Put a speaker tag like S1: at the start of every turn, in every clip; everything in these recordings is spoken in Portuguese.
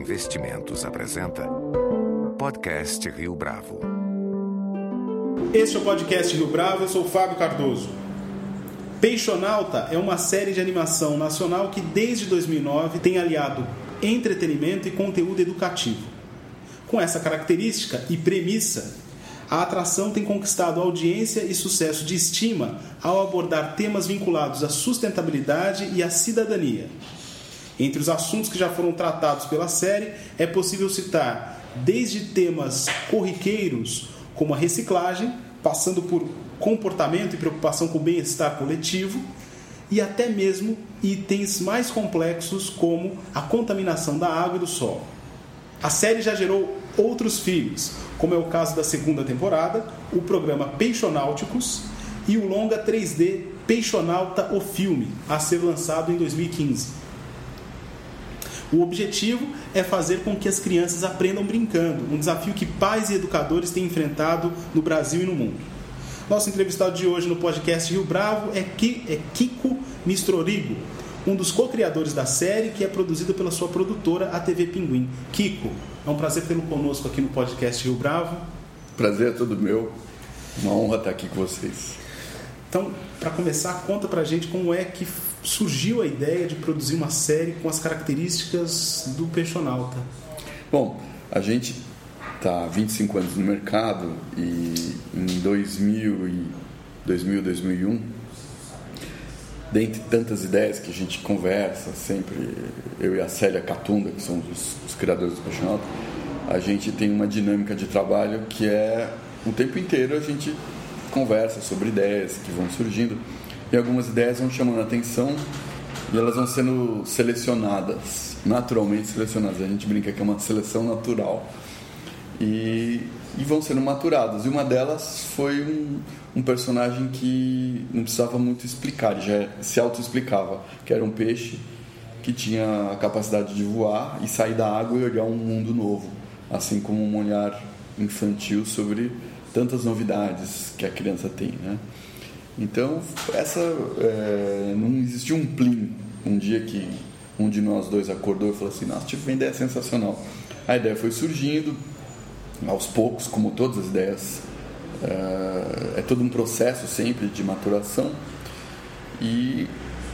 S1: Investimentos apresenta Podcast Rio Bravo.
S2: Este é o podcast Rio Bravo, eu sou Fábio Cardoso. Peixonauta é uma série de animação nacional que desde 2009 tem aliado entretenimento e conteúdo educativo. Com essa característica e premissa, a atração tem conquistado audiência e sucesso de estima ao abordar temas vinculados à sustentabilidade e à cidadania. Entre os assuntos que já foram tratados pela série, é possível citar desde temas corriqueiros, como a reciclagem, passando por comportamento e preocupação com o bem-estar coletivo, e até mesmo itens mais complexos como a contaminação da água e do solo. A série já gerou outros filmes, como é o caso da segunda temporada, o programa Peixonáuticos e o longa 3D Peixonauta o Filme, a ser lançado em 2015. O objetivo é fazer com que as crianças aprendam brincando, um desafio que pais e educadores têm enfrentado no Brasil e no mundo. Nosso entrevistado de hoje no podcast Rio Bravo é Kiko Mistrorigo, um dos co-criadores da série que é produzida pela sua produtora, a TV Pinguim. Kiko, é um prazer tê-lo conosco aqui no podcast Rio Bravo.
S3: Prazer é todo meu. Uma honra estar aqui com vocês.
S2: Então, para começar, conta pra gente como é que surgiu a ideia de produzir uma série com as características do Peixonauta.
S3: Bom, a gente está há 25 anos no mercado e em 2000 e 2000, 2001, dentre tantas ideias que a gente conversa sempre, eu e a Célia Catunda, que são os, os criadores do Peixonauta, a gente tem uma dinâmica de trabalho que é o tempo inteiro a gente conversa sobre ideias que vão surgindo e algumas ideias vão chamando a atenção e elas vão sendo selecionadas, naturalmente selecionadas. A gente brinca que é uma seleção natural. E, e vão sendo maturadas. E uma delas foi um, um personagem que não precisava muito explicar, já se auto-explicava, que era um peixe que tinha a capacidade de voar e sair da água e olhar um mundo novo, assim como um olhar infantil sobre tantas novidades que a criança tem, né? Então, essa é, não existiu um plim um dia que um de nós dois acordou e falou assim: Nossa, tive uma ideia sensacional. A ideia foi surgindo aos poucos, como todas as ideias. É, é todo um processo sempre de maturação. E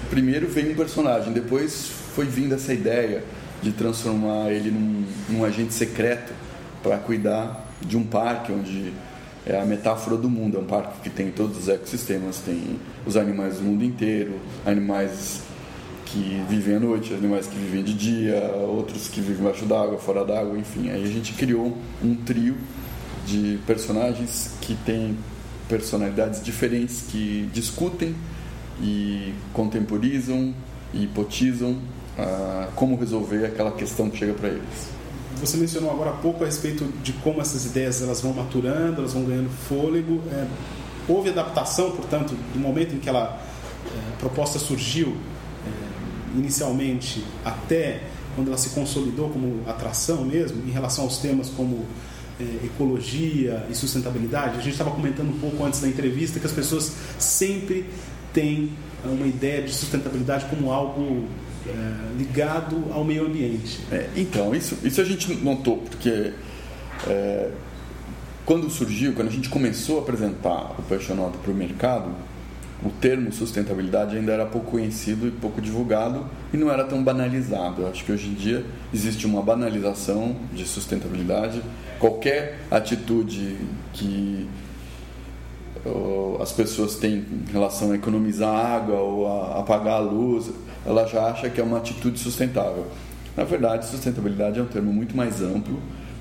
S3: primeiro veio um personagem, depois foi vindo essa ideia de transformar ele num, num agente secreto para cuidar de um parque onde é a metáfora do mundo. É um parque que tem todos os ecossistemas, tem os animais do mundo inteiro, animais que vivem à noite, animais que vivem de dia, outros que vivem embaixo d'água, fora d'água, enfim. Aí a gente criou um trio de personagens que têm personalidades diferentes que discutem e contemporizam e hipotizam ah, como resolver aquela questão que chega para eles.
S2: Você mencionou agora há pouco a respeito de como essas ideias elas vão maturando, elas vão ganhando fôlego. É, houve adaptação, portanto, do momento em que ela, é, a proposta surgiu é, inicialmente até quando ela se consolidou como atração mesmo, em relação aos temas como é, ecologia e sustentabilidade. A gente estava comentando um pouco antes da entrevista que as pessoas sempre têm uma ideia de sustentabilidade como algo é, ligado ao meio ambiente.
S3: É, então, isso, isso a gente notou, porque é, quando surgiu, quando a gente começou a apresentar o Passionauta para o mercado, o termo sustentabilidade ainda era pouco conhecido e pouco divulgado e não era tão banalizado. Eu acho que hoje em dia existe uma banalização de sustentabilidade. Qualquer atitude que as pessoas têm em relação a economizar água ou a apagar a luz, ela já acha que é uma atitude sustentável. Na verdade, sustentabilidade é um termo muito mais amplo,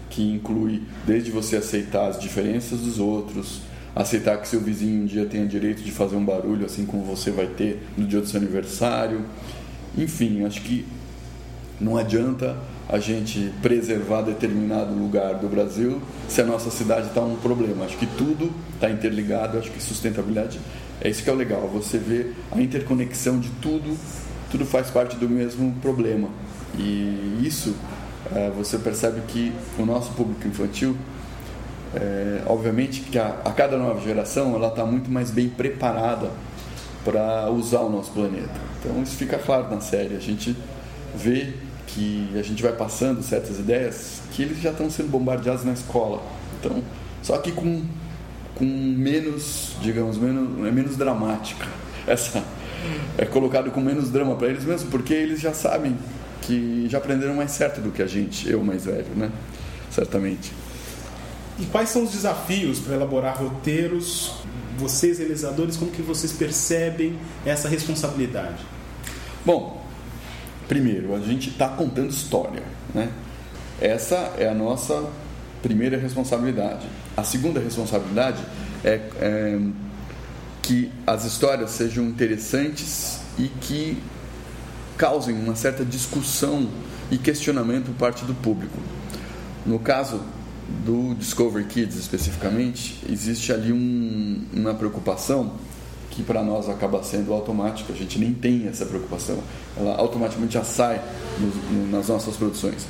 S3: que inclui desde você aceitar as diferenças dos outros, aceitar que seu vizinho um dia tenha direito de fazer um barulho, assim como você vai ter no dia do seu aniversário. Enfim, acho que não adianta a gente preservar determinado lugar do Brasil se a nossa cidade está um problema. Acho que tudo está interligado, acho que sustentabilidade é isso que é o legal, você vê a interconexão de tudo tudo faz parte do mesmo problema. E isso é, você percebe que o nosso público infantil, é, obviamente que a, a, cada nova geração ela está muito mais bem preparada para usar o nosso planeta. Então isso fica claro na série. A gente vê que a gente vai passando certas ideias que eles já estão sendo bombardeados na escola. Então, só que com, com menos, digamos, menos, é menos dramática. Essa é colocado com menos drama para eles mesmo, porque eles já sabem que já aprenderam mais certo do que a gente, eu mais velho, né? Certamente.
S2: E quais são os desafios para elaborar roteiros? Vocês, realizadores, como que vocês percebem essa responsabilidade?
S3: Bom, primeiro, a gente está contando história, né? Essa é a nossa primeira responsabilidade. A segunda responsabilidade é, é que as histórias sejam interessantes e que causem uma certa discussão e questionamento por parte do público. No caso do Discovery Kids especificamente, existe ali um, uma preocupação que para nós acaba sendo automática, a gente nem tem essa preocupação, ela automaticamente já sai no, no, nas nossas produções.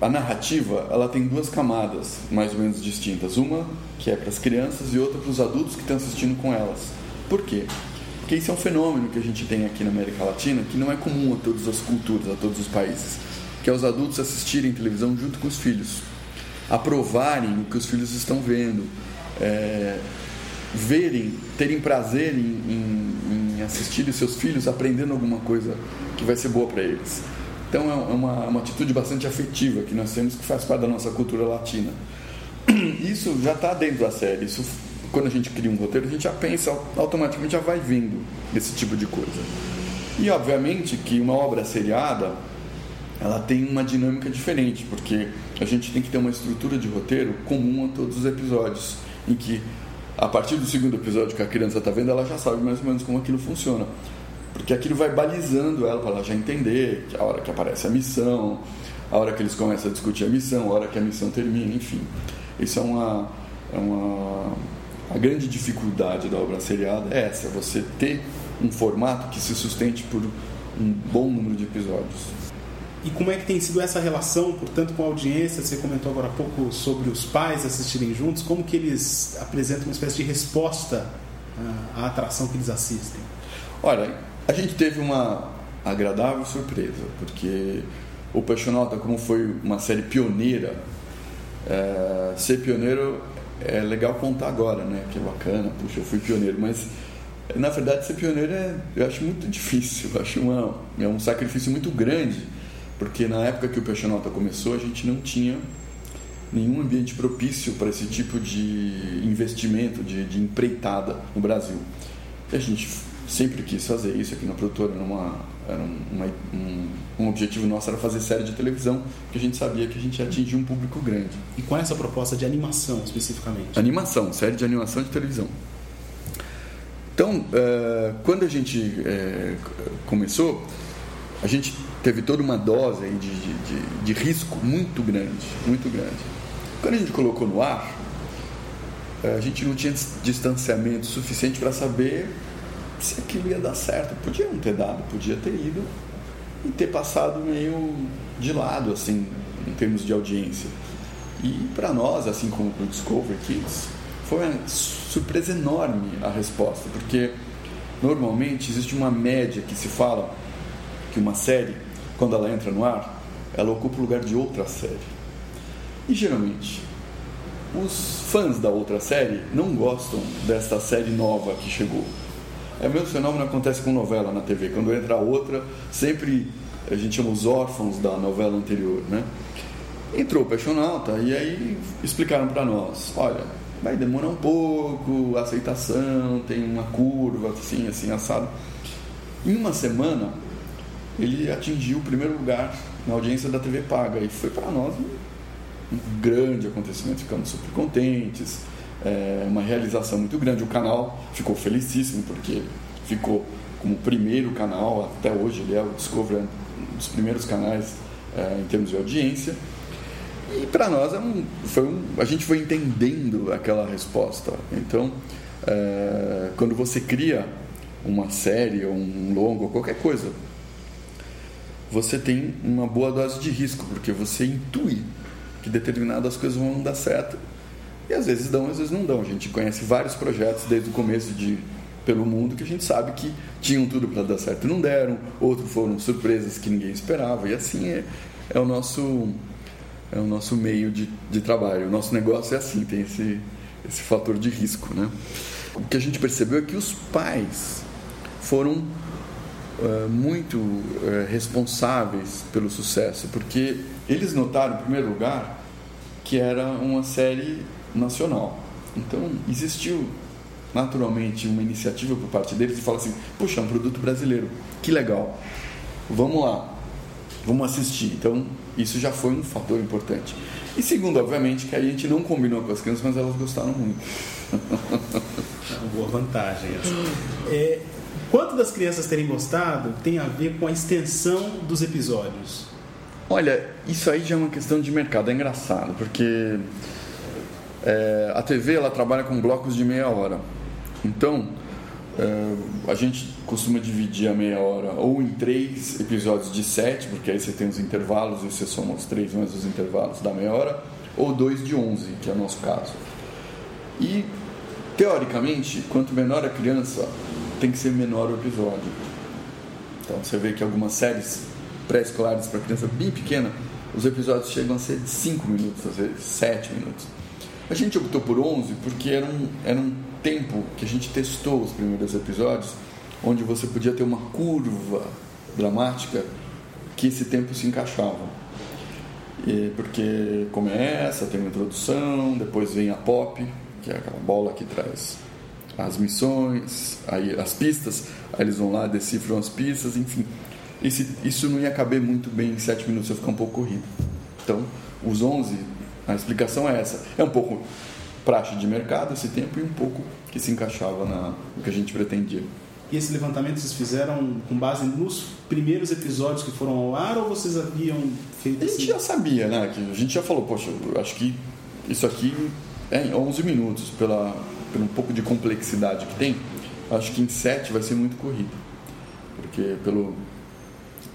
S3: A narrativa ela tem duas camadas mais ou menos distintas, uma que é para as crianças e outra para os adultos que estão assistindo com elas. Por quê? Porque isso é um fenômeno que a gente tem aqui na América Latina que não é comum a todas as culturas, a todos os países, que é os adultos assistirem televisão junto com os filhos aprovarem o que os filhos estão vendo, é, verem, terem prazer em, em, em assistir os seus filhos aprendendo alguma coisa que vai ser boa para eles. Então é uma, uma atitude bastante afetiva que nós temos que faz parte da nossa cultura latina. Isso já está dentro da série. Isso, quando a gente cria um roteiro, a gente já pensa, automaticamente já vai vindo esse tipo de coisa. E obviamente que uma obra seriada ela tem uma dinâmica diferente, porque a gente tem que ter uma estrutura de roteiro comum a todos os episódios, em que a partir do segundo episódio que a criança está vendo, ela já sabe mais ou menos como aquilo funciona. Porque aquilo vai balizando ela para ela já entender a hora que aparece a missão, a hora que eles começam a discutir a missão, a hora que a missão termina, enfim. Isso é uma, é uma a grande dificuldade da obra seriada é essa, você ter um formato que se sustente por um bom número de episódios.
S2: E como é que tem sido essa relação, portanto, com a audiência? Você comentou agora há pouco sobre os pais assistirem juntos. Como que eles apresentam uma espécie de resposta à atração que eles assistem?
S3: Olha, a gente teve uma agradável surpresa, porque o Passionauta, como foi uma série pioneira, é, ser pioneiro é legal contar agora, né? Que é bacana, puxa, eu fui pioneiro, mas na verdade ser pioneiro é, eu acho muito difícil, eu acho uma, é um sacrifício muito grande porque na época que o Peixonota começou, a gente não tinha nenhum ambiente propício para esse tipo de investimento, de, de empreitada no Brasil. E a gente sempre quis fazer isso aqui na produtora, era, uma, era uma, um, um, objetivo nosso era fazer série de televisão, porque a gente sabia que a gente ia atingir um público grande.
S2: E com essa proposta de animação, especificamente?
S3: Animação, série de animação de televisão. Então, uh, quando a gente uh, começou, a gente teve toda uma dose de, de, de, risco muito grande, muito grande. Quando a gente colocou no ar, eh, a gente não tinha distanciamento suficiente para saber se aquilo ia dar certo. Podia não ter dado, podia ter ido e ter passado meio de lado, assim, em termos de audiência. E para nós, assim como para o Discover Kids, foi uma surpresa enorme a resposta, porque normalmente existe uma média que se fala que uma série, quando ela entra no ar, ela ocupa o lugar de outra série. E geralmente, os fãs da outra série não gostam desta série nova que chegou. É o mesmo fenômeno que acontece com novela na TV. Quando entra outra, sempre a gente chama os órfãos da novela anterior, né? Entrou o Passionauta e aí explicaram para nós, olha, vai demorar um pouco, a aceitação, tem uma curva, assim, assim, assado. Em uma semana, ele atingiu o primeiro lugar na audiência da TV Paga. E foi para nós um, um, grande acontecimento, ficamos super contentes, é, uma realização muito grande. O canal ficou felicíssimo, porque ficou como primeiro canal, até hoje ele é o Discovery, um dos primeiros canais é, em termos de audiência. E para nós é um, foi um, a gente foi entendendo aquela resposta. Então, é, quando você cria uma série, ou um longo, qualquer coisa você tem uma boa dose de risco, porque você intui que determinadas coisas vão dar certo. E às vezes dão, às vezes não dão. A gente conhece vários projetos desde o começo de pelo mundo que a gente sabe que tinham tudo para dar certo e não deram, outros foram surpresas que ninguém esperava, e assim é, é o nosso é o nosso meio de, de trabalho. O nosso negócio é assim, tem esse, esse fator de risco. Né? O que a gente percebeu é que os pais foram uh, muito uh, responsáveis pelo sucesso, porque eles notaram, em primeiro lugar, que era uma série nacional. Então, existiu naturalmente uma iniciativa por parte deles e fala assim: puxa, é um produto brasileiro, que legal, vamos lá, vamos assistir. Então, isso já foi um fator importante. E segundo, obviamente, que a gente não combinou com as crianças, mas elas gostaram muito.
S2: É uma boa vantagem essa. É, quanto das crianças terem gostado tem a ver com a extensão dos episódios?
S3: Olha, isso aí já é uma questão de mercado, é engraçado, porque é, a TV ela trabalha com blocos de meia hora. Então, é, a gente costuma dividir a meia hora ou em três episódios de sete, porque aí você tem os intervalos e você soma os três mais os intervalos da meia hora, ou dois de onze, que é o nosso caso. E, teoricamente, quanto menor a criança, tem que ser menor o episódio. Então, você vê que algumas séries pré-escolares para criança bem pequena, os episódios chegam a ser de 5 minutos, às vezes 7 minutos. A gente optou por 11 porque era um, era um tempo que a gente testou os primeiros episódios, onde você podia ter uma curva dramática que esse tempo se encaixava. E porque começa, tem uma introdução, depois vem a pop, que é aquela bola que traz as missões, aí as pistas, aí eles vão lá, decifram as pistas, enfim. Esse, isso não ia caber muito bem em 7 minutos, ia ficar um pouco corrido. Então, os 11, a explicação é essa. É um pouco praxe de mercado esse tempo e um pouco que se encaixava na, no que a gente pretendia.
S2: E esse levantamento vocês fizeram com base nos primeiros episódios que foram ao ar ou vocês haviam feito
S3: A gente já sabia, né? Que a gente já falou, poxa, acho que isso aqui é em 11 minutos, pela, pelo um pouco de complexidade que tem, acho que em 7 vai ser muito corrido. Porque pelo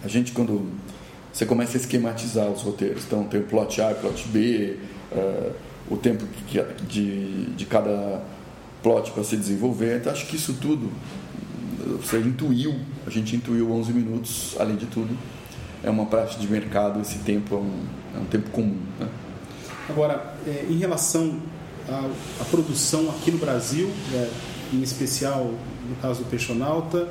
S3: a gente quando você começa a esquematizar os roteiros, então tem o plot A, plot B, uh, o tempo que, de, de cada plot para se desenvolver. Então, acho que isso tudo você intuiu, a gente intuiu 11 minutos, além de tudo, é uma prática de mercado, esse tempo é um, é um tempo comum. Né?
S2: Agora, é, em relação à, à, produção aqui no Brasil, é, em especial no caso do Peixonauta,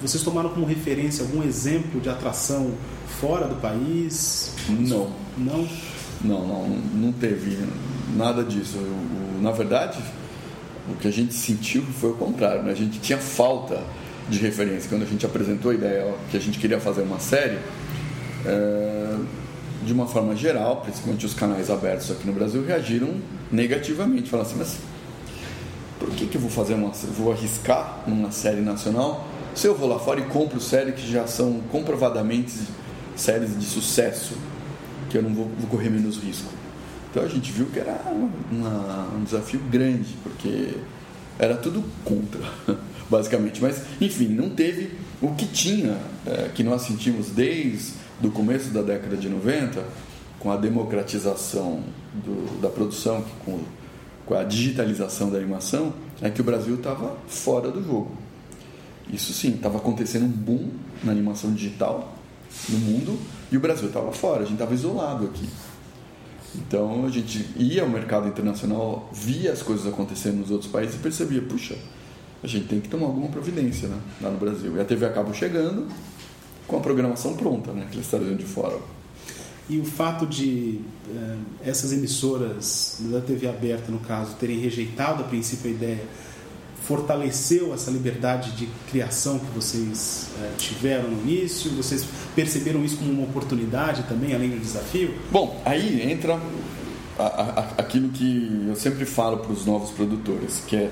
S2: vocês tomaram como referência algum exemplo de atração fora do país?
S3: Não.
S2: Não?
S3: Não, não, não teve nada disso. Eu, na verdade, o que a gente sentiu foi o contrário. Né? A gente tinha falta de referência. Quando a gente apresentou a ideia que a gente queria fazer uma série, é, de uma forma geral, principalmente os canais abertos aqui no Brasil, reagiram negativamente. Falaram assim, mas por que, que eu vou fazer uma vou arriscar numa série nacional se eu vou lá fora e compro séries que já são comprovadamente séries de sucesso, que eu não vou, vou correr menos risco. Então a gente viu que era uma, um desafio grande, porque era tudo contra, basicamente. Mas, enfim, não teve o que tinha, é, que nós sentimos desde o começo da década de 90, com a democratização do, da produção, com, com a digitalização da animação, é que o Brasil estava fora do jogo. Isso sim, estava acontecendo um boom na animação digital no mundo e o Brasil estava fora, a gente estava isolado aqui. Então a gente ia ao mercado internacional, via as coisas acontecendo nos outros países e percebia, puxa, a gente tem que tomar alguma providência né, lá no Brasil. E a TV acaba chegando com a programação pronta, né, que eles estariam de fora.
S2: E o fato de eh, essas emissoras da TV aberta, no caso, terem rejeitado a princípio a ideia, fortaleceu essa liberdade de criação que vocês eh, tiveram no início? Vocês perceberam isso como uma oportunidade também, além do desafio?
S3: Bom, aí entra a, a, aquilo que eu sempre falo para os novos produtores, que é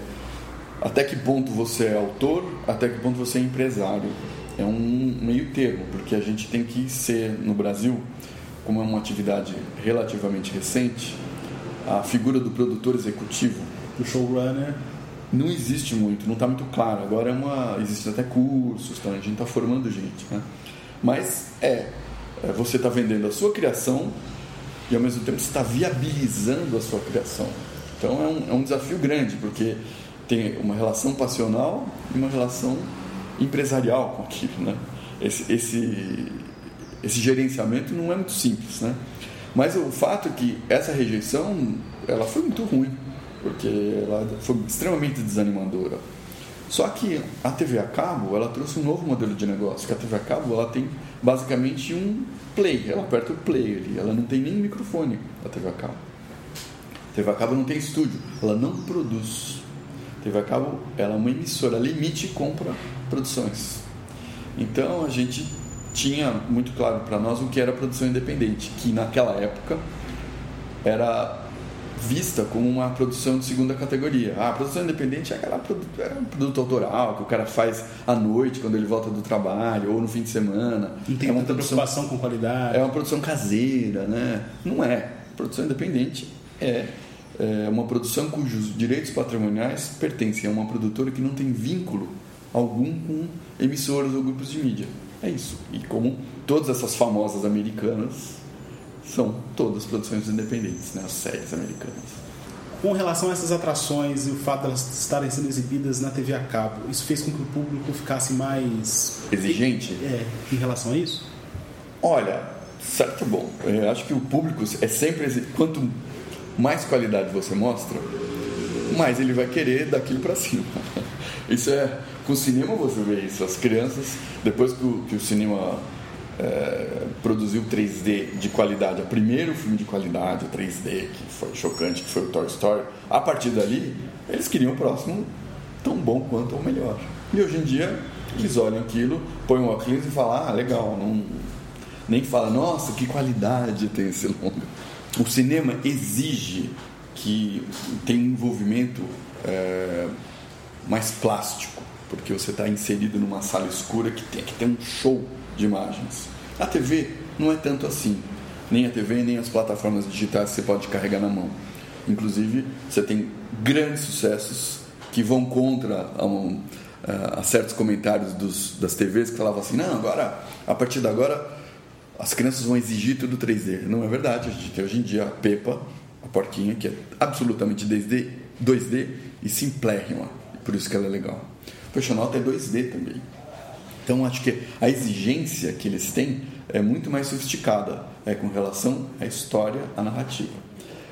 S3: até que ponto você é autor, até que ponto você é empresário. É um meio termo, porque a gente tem que ser, no Brasil, como é uma atividade relativamente recente, a figura do produtor executivo.
S2: Do showrunner
S3: não existe muito, não está muito claro. Agora é uma, existem até cursos, tá? a gente está formando gente. Né? Mas é, é você está vendendo a sua criação e ao mesmo tempo você está viabilizando a sua criação. Então é um, é um desafio grande, porque tem uma relação passional e uma relação empresarial com aquilo, né? Esse, esse, esse gerenciamento não é muito simples, né? Mas o fato é que essa rejeição, ela foi muito ruim, porque ela foi extremamente desanimadora. Só que a TV a cabo, ela trouxe um novo modelo de negócio, que a TV a cabo, ela tem basicamente um play, ela aperta o play ali, ela não tem nem microfone, a TV a cabo. A TV a cabo não tem estúdio, ela não produz. A TV a cabo, ela é uma emissora, ela emite e compra produções. Então a gente tinha muito claro para nós o que era produção independente, que naquela época era vista como uma produção de segunda categoria. Ah, a produção independente é aquela é um produto autoral que o cara faz à noite quando ele volta do trabalho ou no fim de semana.
S2: Não tem
S3: é
S2: uma muita produção, preocupação com qualidade.
S3: É uma produção caseira, né? Não é. Produção independente é, é uma produção cujos direitos patrimoniais pertencem a uma produtora que não tem vínculo algum com emissoras ou grupos de mídia. É isso. E como todas essas famosas americanas são todas produções independentes, né? as séries americanas.
S2: Com relação a essas atrações e o fato de elas estarem sendo exibidas na TV a cabo, isso fez com que o público ficasse mais
S3: exigente
S2: é, em relação a isso?
S3: Olha, certo bom. Eu acho que o público é sempre quanto mais qualidade você mostra, mais ele vai querer daquilo para cima. Isso é com o cinema você vê isso. As crianças depois que o, que o cinema é, produziu 3D de qualidade, o primeiro filme de qualidade 3D que foi chocante, que foi o Toy Story. A partir dali, eles queriam o próximo tão bom quanto ou melhor. E hoje em dia, eles olham aquilo, põem um óculos e falam: ah, legal, não, nem fala, nossa, que qualidade tem esse longa. O cinema exige que tenha um envolvimento é, mais plástico, porque você está inserido numa sala escura que tem que ter um show de imagens. A TV não é tanto assim. Nem a TV, nem as plataformas digitais você pode carregar na mão. Inclusive, você tem grandes sucessos que vão contra um, a, a certos comentários dos, das TVs que falavam assim: não, agora, a partir de agora, as crianças vão exigir tudo 3D. Não é verdade. A gente tem hoje em dia a Peppa, a porquinha, que é absolutamente 2D, 2D e simplérrima. Por isso que ela é legal. O personal tem 2D também. Então acho que a exigência que eles têm é muito mais sofisticada é, com relação à história, à narrativa.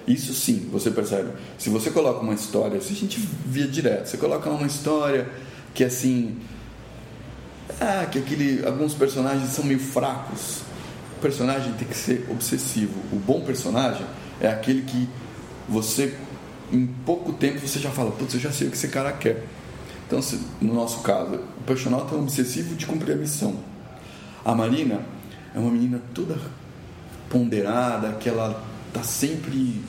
S3: Isso sim, você percebe. Se você coloca uma história, se a gente via direto, você coloca uma história que assim. Ah, que aquele, alguns personagens são meio fracos. O personagem tem que ser obsessivo. O bom personagem é aquele que você, em pouco tempo, você já fala: Putz, eu já sei o que esse cara quer. Então, no nosso caso, o personal é um obsessivo de cumprir a missão. A Marina é uma menina toda ponderada, que ela está sempre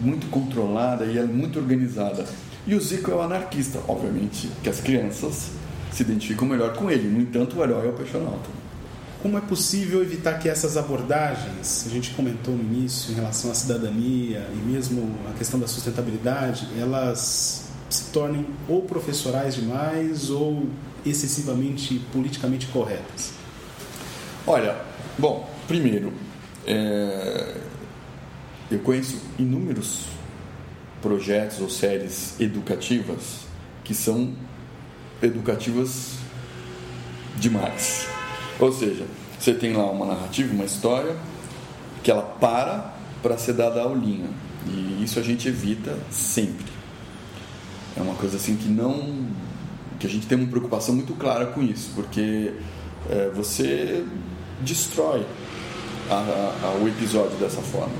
S3: muito controlada e é muito organizada. E o Zico é o anarquista, obviamente, que as crianças se identificam melhor com ele. No entanto, o herói é o personal.
S2: Como é possível evitar que essas abordagens, a gente comentou no início em relação à cidadania e mesmo a questão da sustentabilidade, elas se tornem ou professorais demais ou excessivamente politicamente corretas?
S3: Olha, bom, primeiro, é... eu conheço inúmeros projetos ou séries educativas que são educativas demais. Ou seja, você tem lá uma narrativa, uma história que ela para para ser dada a aulinha. E isso a gente evita sempre. É uma coisa assim que não. que a gente tem uma preocupação muito clara com isso, porque é, você destrói a, a, o episódio dessa forma.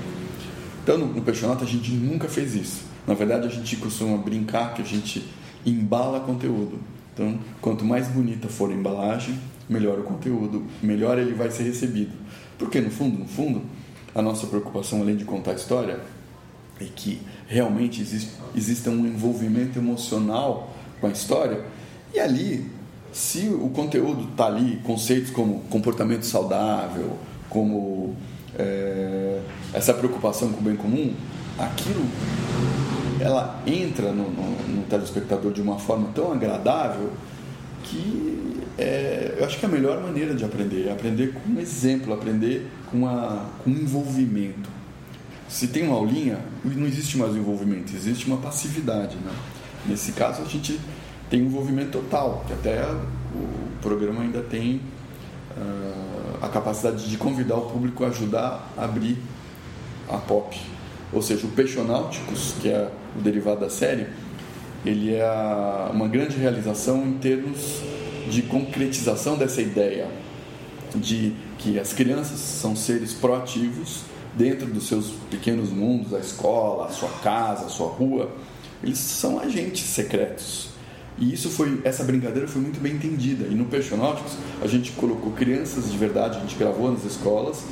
S3: Então, no, no Peixonato, a gente nunca fez isso. Na verdade, a gente costuma brincar que a gente embala conteúdo. Então, quanto mais bonita for a embalagem, melhor o conteúdo, melhor ele vai ser recebido. Porque, no fundo, no fundo, a nossa preocupação, além de contar a história, é que realmente existe, exista um envolvimento emocional com a história. E ali, se o conteúdo está ali, conceitos como comportamento saudável, como é, essa preocupação com o bem comum, aquilo ela entra no, no, no telespectador de uma forma tão agradável que é, eu acho que é a melhor maneira de aprender é aprender com um exemplo, aprender com, uma, com um envolvimento se tem uma aulinha, não existe mais envolvimento, existe uma passividade. Né? Nesse caso, a gente tem envolvimento total, que até o programa ainda tem uh, a capacidade de convidar o público a ajudar a abrir a pop. Ou seja, o Peixonáuticos, que é o derivado da série, ele é uma grande realização em termos de concretização dessa ideia de que as crianças são seres proativos dentro dos seus pequenos mundos, a escola, a sua casa, a sua rua, eles são agentes secretos. E isso foi, essa brincadeira foi muito bem entendida. E no Peixonáuticos a gente colocou crianças de verdade, a gente gravou nas escolas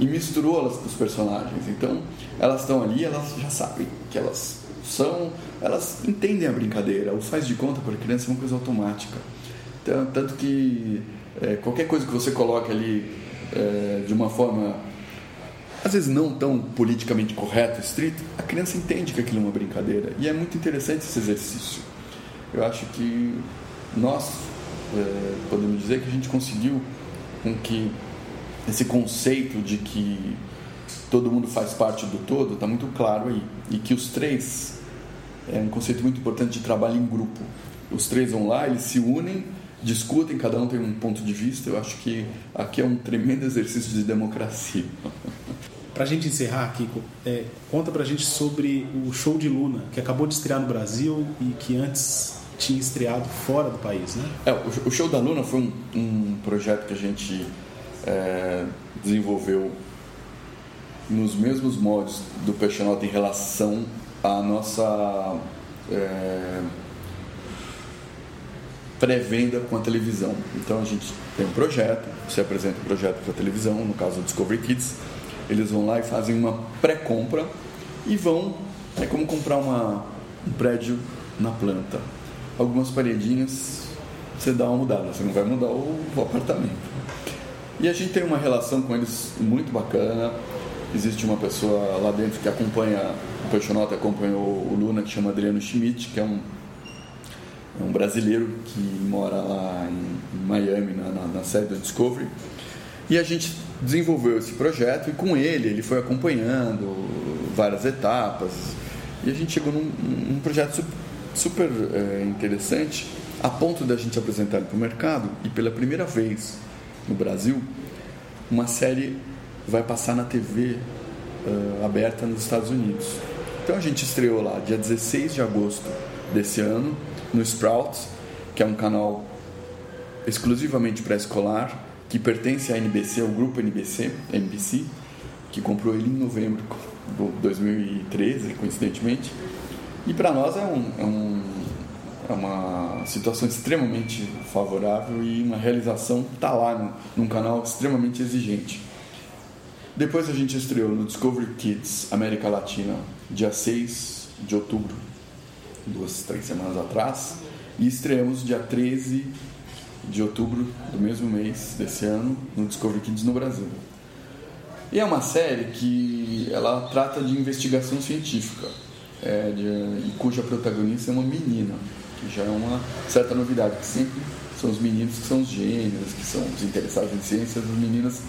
S3: e misturou elas com os personagens. Então elas estão ali, elas já sabem que elas são, elas entendem a brincadeira. O faz de conta para a criança é uma coisa automática. Tanto que é, qualquer coisa que você coloque ali é, de uma forma às vezes não tão politicamente correta, estrita, a criança entende que aquilo é uma brincadeira. E é muito interessante esse exercício. Eu acho que nós é, podemos dizer que a gente conseguiu com que esse conceito de que todo mundo faz parte do todo está muito claro aí. E que os três é um conceito muito importante de trabalho em grupo. Os três vão lá, eles se unem discutem, cada um tem um ponto de vista. Eu acho que aqui é um tremendo exercício de democracia.
S2: Para a gente encerrar, Kiko, é, conta para a gente sobre o show de Luna, que acabou de estrear no Brasil e que antes tinha estreado fora do país, né?
S3: É, o, show da Luna foi um, um projeto que a gente é, desenvolveu nos mesmos moldes do Peixonaut em relação à nossa é, pré-venda com a televisão. Então a gente tem um projeto, você apresenta o um projeto para a televisão, no caso do Discovery Kids, eles vão lá e fazem uma pré-compra e vão, é como comprar uma, um prédio na planta. Algumas paredinhas você dá uma mudada, você não vai mudar o, o apartamento. E a gente tem uma relação com eles muito bacana. Existe uma pessoa lá dentro que acompanha, o Peixonato acompanhou o Luna, que chama Adriano Schmidt, que é um é um brasileiro que mora lá em Miami, na, na, na sede da Discovery. E a gente desenvolveu esse projeto e com ele ele foi acompanhando várias etapas e a gente chegou num, num projeto super, super é, interessante a ponto da gente apresentar ele para o mercado e pela primeira vez no Brasil uma série vai passar na TV uh, aberta nos Estados Unidos. Então a gente estreou lá dia 16 de agosto desse ano no Sprouts, que é um canal exclusivamente pré-escolar, que pertence à NBC, ao grupo NBC, NBC, que comprou ele em novembro de 2013, coincidentemente. E para nós é, um, é, um, é, uma situação extremamente favorável e uma realização tá lá no, num canal extremamente exigente. Depois a gente estreou no Discovery Kids América Latina, dia 6 de outubro duas, três semanas atrás, e estreamos dia 13 de outubro do mesmo mês desse ano no Discovery Kids no Brasil. E é uma série que ela trata de investigação científica, é, de, e cuja protagonista é uma menina, que já é uma certa novidade, que sempre são os meninos que são os gênios, que são os interessados em ciências, as meninas,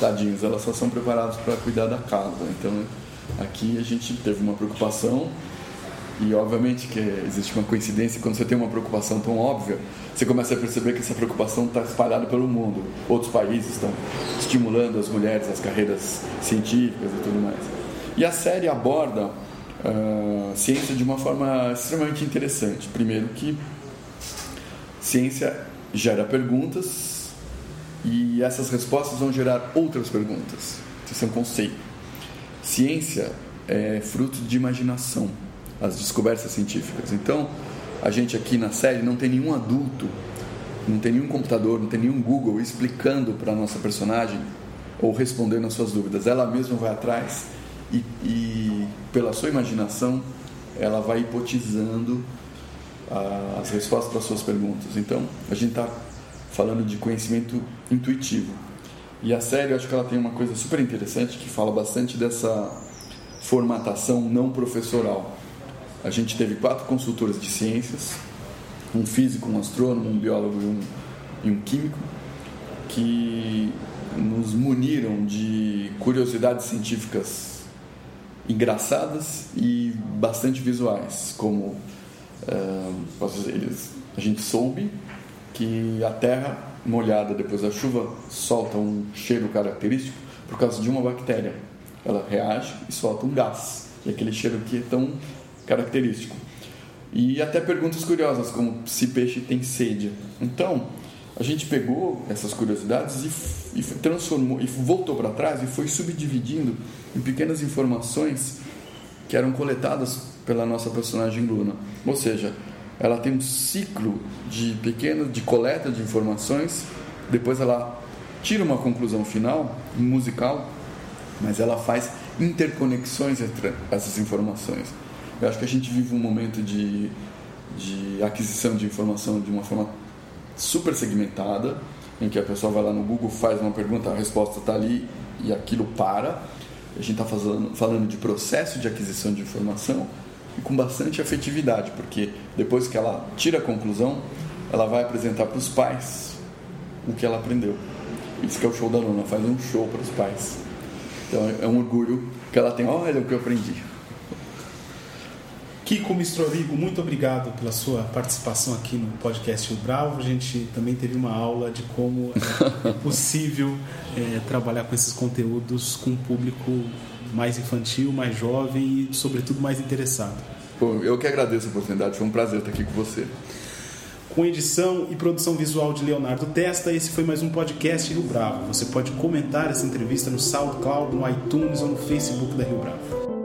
S3: tadinhos, elas só são preparadas para cuidar da casa. Então aqui a gente teve uma preocupação e obviamente que existe uma coincidência, quando você tem uma preocupação tão óbvia, você começa a perceber que essa preocupação está espalhada pelo mundo. Outros países estão estimulando as mulheres, as carreiras científicas e tudo mais. E a série aborda uh, ciência de uma forma extremamente interessante. Primeiro que ciência gera perguntas e essas respostas vão gerar outras perguntas. Isso é um conceito. Ciência é fruto de imaginação as descobertas científicas. Então, a gente aqui na série não tem nenhum adulto, não tem nenhum computador, não tem nenhum Google explicando para a nossa personagem ou respondendo às suas dúvidas. Ela mesma vai atrás e, e pela sua imaginação, ela vai hipotizando ah, as respostas para as suas perguntas. Então, a gente está falando de conhecimento intuitivo. E a série, eu acho que ela tem uma coisa super interessante que fala bastante dessa formatação não professoral. A gente teve quatro consultores de ciências, um físico, um astrônomo, um biólogo e um, e um químico, que nos muniram de curiosidades científicas engraçadas e bastante visuais, como posso dizer, eles, a gente soube que a terra molhada depois da chuva solta um cheiro característico por causa de uma bactéria. Ela reage e solta um gás, e aquele cheiro que é tão característico. E até perguntas curiosas, como se peixe tem sede. Então, a gente pegou essas curiosidades e, e transformou, e voltou para trás e foi subdividindo em pequenas informações que eram coletadas pela nossa personagem Luna. Ou seja, ela tem um ciclo de pequenas de coleta de informações, depois ela tira uma conclusão final musical, mas ela faz interconexões entre essas informações. Eu acho que a gente vive um momento de, de aquisição de informação de uma forma super segmentada, em que a pessoa vai lá no Google, faz uma pergunta, a resposta está ali e aquilo para. A gente está falando de processo de aquisição de informação e com bastante afetividade, porque depois que ela tira a conclusão, ela vai apresentar para os pais o que ela aprendeu. Isso que é o show da Luna, faz um show para os pais. Então é um orgulho que ela tem, olha o que eu aprendi.
S2: Kiko Mistrorigo, muito obrigado pela sua participação aqui no podcast Rio Bravo. A gente também teve uma aula de como é possível é, trabalhar com esses conteúdos com um público mais infantil, mais jovem e, sobretudo, mais interessado.
S3: Bom, eu que agradeço a oportunidade, foi um prazer estar aqui com você.
S2: Com edição e produção visual de Leonardo Testa, esse foi mais um podcast Rio Bravo. Você pode comentar essa entrevista no SoundCloud, no iTunes ou no Facebook da Rio Bravo.